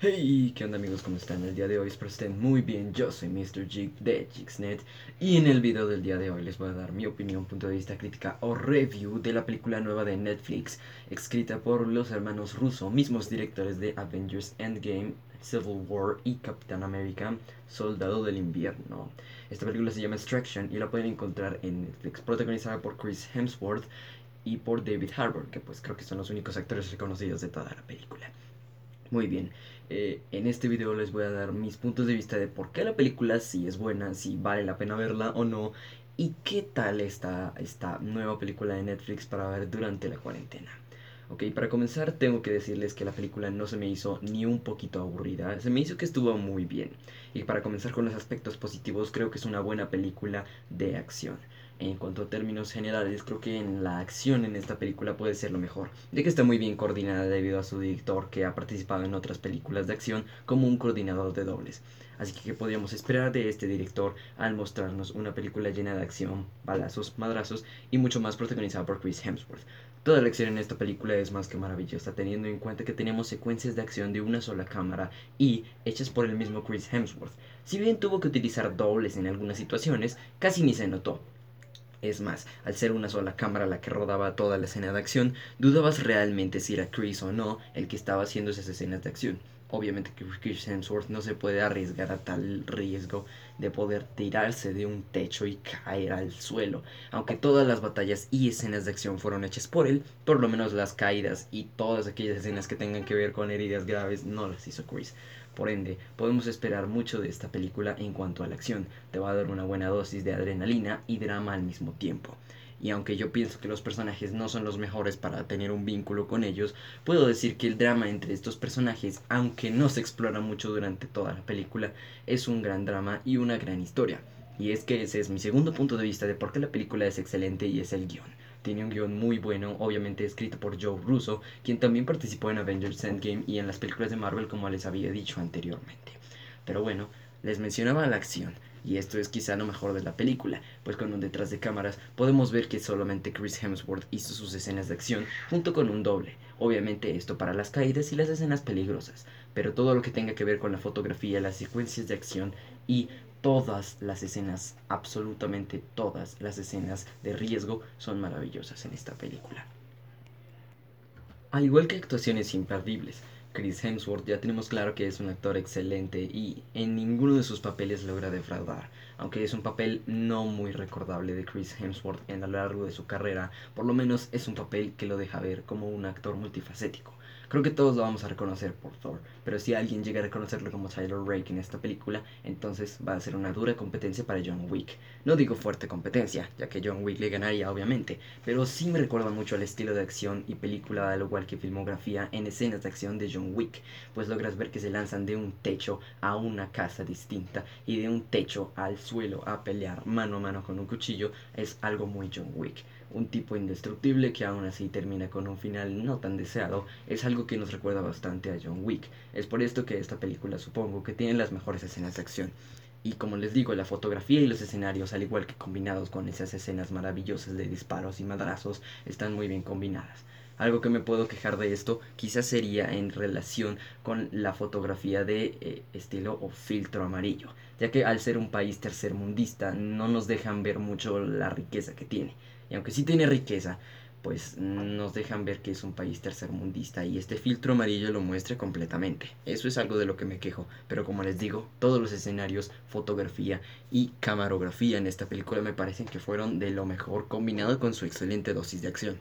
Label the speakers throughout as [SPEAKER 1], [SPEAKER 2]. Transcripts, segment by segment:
[SPEAKER 1] Hey, ¿qué onda amigos? ¿Cómo están? El día de hoy espero estén muy bien. Yo soy Mr. Jig de Jigsnet y en el video del día de hoy les voy a dar mi opinión, punto de vista crítica o review de la película nueva de Netflix, escrita por los hermanos Russo, mismos directores de Avengers Endgame, Civil War y Capitán America, Soldado del Invierno. Esta película se llama Extraction y la pueden encontrar en Netflix, protagonizada por Chris Hemsworth y por David Harbour, que pues creo que son los únicos actores reconocidos de toda la película. Muy bien, eh, en este video les voy a dar mis puntos de vista de por qué la película si es buena, si vale la pena verla o no, y qué tal está esta nueva película de Netflix para ver durante la cuarentena. Ok, para comenzar tengo que decirles que la película no se me hizo ni un poquito aburrida, se me hizo que estuvo muy bien. Y para comenzar con los aspectos positivos, creo que es una buena película de acción en cuanto a términos generales, creo que en la acción en esta película puede ser lo mejor, ya que está muy bien coordinada debido a su director que ha participado en otras películas de acción como un coordinador de dobles. Así que, ¿qué podríamos esperar de este director al mostrarnos una película llena de acción, balazos, madrazos y mucho más protagonizada por Chris Hemsworth? Toda la acción en esta película es más que maravillosa, teniendo en cuenta que tenemos secuencias de acción de una sola cámara y hechas por el mismo Chris Hemsworth. Si bien tuvo que utilizar dobles en algunas situaciones, casi ni se notó, es más, al ser una sola cámara la que rodaba toda la escena de acción, dudabas realmente si era Chris o no el que estaba haciendo esas escenas de acción. Obviamente Chris Hemsworth no se puede arriesgar a tal riesgo de poder tirarse de un techo y caer al suelo. Aunque todas las batallas y escenas de acción fueron hechas por él, por lo menos las caídas y todas aquellas escenas que tengan que ver con heridas graves no las hizo Chris. Por ende, podemos esperar mucho de esta película en cuanto a la acción. Te va a dar una buena dosis de adrenalina y drama al mismo tiempo. Y aunque yo pienso que los personajes no son los mejores para tener un vínculo con ellos, puedo decir que el drama entre estos personajes, aunque no se explora mucho durante toda la película, es un gran drama y una gran historia. Y es que ese es mi segundo punto de vista de por qué la película es excelente y es el guion. Tiene un guion muy bueno, obviamente escrito por Joe Russo, quien también participó en Avengers Endgame y en las películas de Marvel como les había dicho anteriormente. Pero bueno, les mencionaba la acción, y esto es quizá lo mejor de la película, pues con un detrás de cámaras podemos ver que solamente Chris Hemsworth hizo sus escenas de acción junto con un doble. Obviamente esto para las caídas y las escenas peligrosas, pero todo lo que tenga que ver con la fotografía, las secuencias de acción y todas las escenas, absolutamente todas las escenas de riesgo son maravillosas en esta película. Al igual que actuaciones imperdibles, Chris Hemsworth ya tenemos claro que es un actor excelente y en ninguno de sus papeles logra defraudar. Aunque es un papel no muy recordable de Chris Hemsworth en lo largo de su carrera, por lo menos es un papel que lo deja ver como un actor multifacético. Creo que todos lo vamos a reconocer por Thor, pero si alguien llega a reconocerlo como Tyler Rake en esta película, entonces va a ser una dura competencia para John Wick. No digo fuerte competencia, ya que John Wick le ganaría obviamente, pero sí me recuerda mucho al estilo de acción y película al igual que filmografía en escenas de acción de John Wick, pues logras ver que se lanzan de un techo a una casa distinta y de un techo al suelo a pelear mano a mano con un cuchillo, es algo muy John Wick un tipo indestructible que aún así termina con un final no tan deseado, es algo que nos recuerda bastante a John Wick. Es por esto que esta película supongo que tiene las mejores escenas de acción. Y como les digo, la fotografía y los escenarios, al igual que combinados con esas escenas maravillosas de disparos y madrazos, están muy bien combinadas. Algo que me puedo quejar de esto quizás sería en relación con la fotografía de eh, estilo o filtro amarillo, ya que al ser un país tercermundista no nos dejan ver mucho la riqueza que tiene. Y aunque sí tiene riqueza, pues nos dejan ver que es un país tercermundista y este filtro amarillo lo muestra completamente. Eso es algo de lo que me quejo, pero como les digo, todos los escenarios, fotografía y camarografía en esta película me parecen que fueron de lo mejor combinado con su excelente dosis de acción.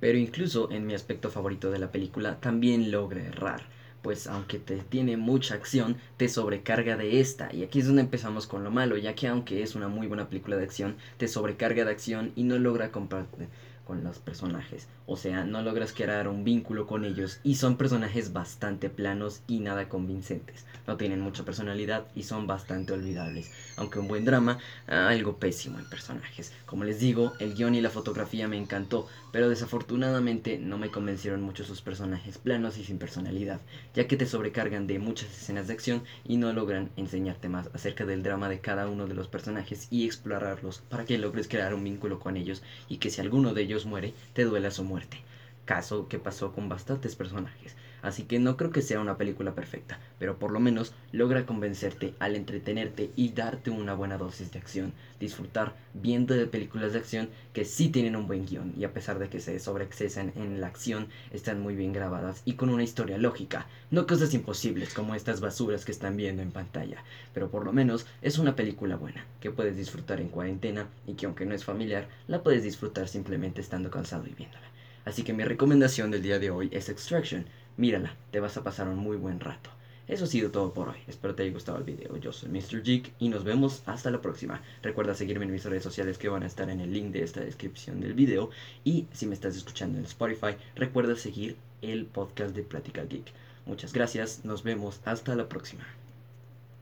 [SPEAKER 1] Pero incluso en mi aspecto favorito de la película también logra errar pues aunque te tiene mucha acción, te sobrecarga de esta. Y aquí es donde empezamos con lo malo, ya que aunque es una muy buena película de acción, te sobrecarga de acción y no logra compartir con los personajes. O sea, no logras crear un vínculo con ellos y son personajes bastante planos y nada convincentes. No tienen mucha personalidad y son bastante olvidables. Aunque un buen drama, algo pésimo en personajes. Como les digo, el guion y la fotografía me encantó, pero desafortunadamente no me convencieron mucho sus personajes planos y sin personalidad, ya que te sobrecargan de muchas escenas de acción y no logran enseñarte más acerca del drama de cada uno de los personajes y explorarlos para que logres crear un vínculo con ellos y que si alguno de ellos muere, te duela su muerte. Caso que pasó con bastantes personajes. Así que no creo que sea una película perfecta, pero por lo menos logra convencerte al entretenerte y darte una buena dosis de acción. Disfrutar viendo de películas de acción que sí tienen un buen guion y a pesar de que se sobreexcesan en la acción, están muy bien grabadas y con una historia lógica. No cosas imposibles como estas basuras que están viendo en pantalla, pero por lo menos es una película buena que puedes disfrutar en cuarentena y que aunque no es familiar, la puedes disfrutar simplemente estando cansado y viéndola. Así que mi recomendación del día de hoy es Extraction. Mírala, te vas a pasar un muy buen rato. Eso ha sido todo por hoy. Espero te haya gustado el video. Yo soy Mr. Jig y nos vemos hasta la próxima. Recuerda seguirme en mis redes sociales que van a estar en el link de esta descripción del video. Y si me estás escuchando en Spotify, recuerda seguir el podcast de Plática Geek. Muchas gracias, nos vemos hasta la próxima.